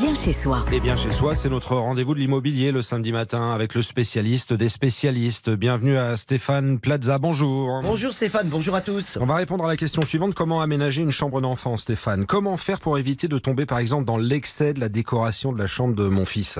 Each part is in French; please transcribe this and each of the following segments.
bien chez soi. Et bien chez soi, c'est notre rendez-vous de l'immobilier le samedi matin avec le spécialiste des spécialistes. Bienvenue à Stéphane Plaza. Bonjour. Bonjour Stéphane, bonjour à tous. On va répondre à la question suivante. Comment aménager une chambre d'enfant, Stéphane? Comment faire pour éviter de tomber, par exemple, dans l'excès de la décoration de la chambre de mon fils?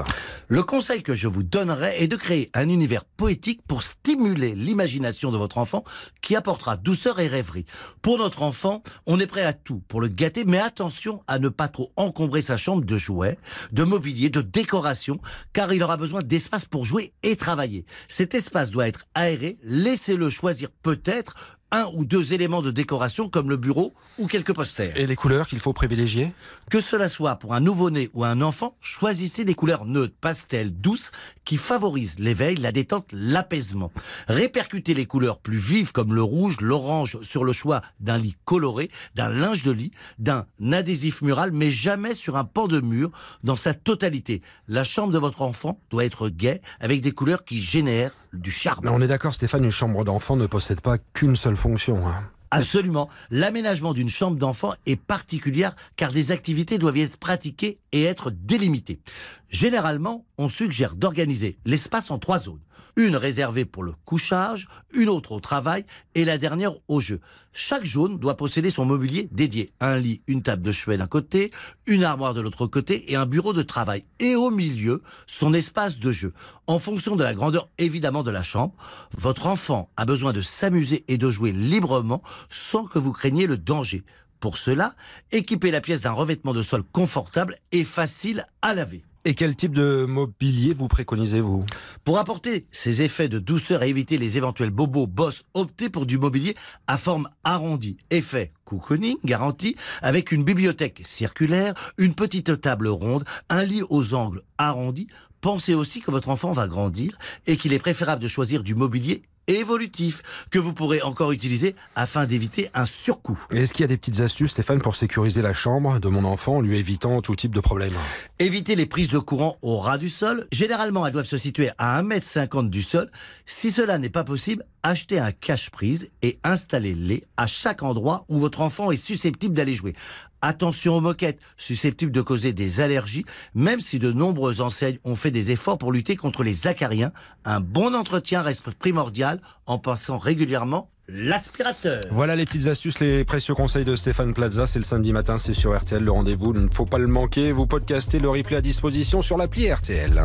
Le conseil que je vous donnerai est de créer un univers poétique pour stimuler l'imagination de votre enfant qui apportera douceur et rêverie. Pour notre enfant, on est prêt à tout pour le gâter, mais attention à ne pas trop encombrer sa chambre de jouets, de mobilier, de décoration, car il aura besoin d'espace pour jouer et travailler. Cet espace doit être aéré, laissez-le choisir peut-être un ou deux éléments de décoration comme le bureau ou quelques posters. Et les couleurs qu'il faut privilégier? Que cela soit pour un nouveau-né ou un enfant, choisissez des couleurs neutres, pastel, douces, qui favorisent l'éveil, la détente, l'apaisement. Répercutez les couleurs plus vives comme le rouge, l'orange sur le choix d'un lit coloré, d'un linge de lit, d'un adhésif mural, mais jamais sur un pan de mur dans sa totalité. La chambre de votre enfant doit être gaie avec des couleurs qui génèrent du charme. Mais on est d'accord, Stéphane, une chambre d'enfant ne possède pas qu'une seule fonction. hein. Absolument. L'aménagement d'une chambre d'enfant est particulière car des activités doivent y être pratiquées et être délimitées. Généralement, on suggère d'organiser l'espace en trois zones. Une réservée pour le couchage, une autre au travail et la dernière au jeu. Chaque zone doit posséder son mobilier dédié. Un lit, une table de chevet d'un côté, une armoire de l'autre côté et un bureau de travail. Et au milieu, son espace de jeu. En fonction de la grandeur évidemment de la chambre, votre enfant a besoin de s'amuser et de jouer librement sans que vous craigniez le danger. Pour cela, équipez la pièce d'un revêtement de sol confortable et facile à laver. Et quel type de mobilier vous préconisez-vous Pour apporter ces effets de douceur et éviter les éventuels bobos boss, optez pour du mobilier à forme arrondie. Effet cocooning garanti avec une bibliothèque circulaire, une petite table ronde, un lit aux angles arrondis. Pensez aussi que votre enfant va grandir et qu'il est préférable de choisir du mobilier évolutif que vous pourrez encore utiliser afin d'éviter un surcoût. Est-ce qu'il y a des petites astuces, Stéphane, pour sécuriser la chambre de mon enfant en lui évitant tout type de problème Évitez les prises de courant au ras du sol. Généralement, elles doivent se situer à 1m50 du sol. Si cela n'est pas possible, achetez un cache-prise et installez-les à chaque endroit où votre enfant est susceptible d'aller jouer. Attention aux moquettes, susceptibles de causer des allergies, même si de nombreuses enseignes ont fait des efforts pour lutter contre les acariens. Un bon entretien reste primordial en passant régulièrement l'aspirateur. Voilà les petites astuces, les précieux conseils de Stéphane Plaza. C'est le samedi matin, c'est sur RTL le rendez-vous. Il ne faut pas le manquer. Vous podcastez le replay à disposition sur l'appli RTL.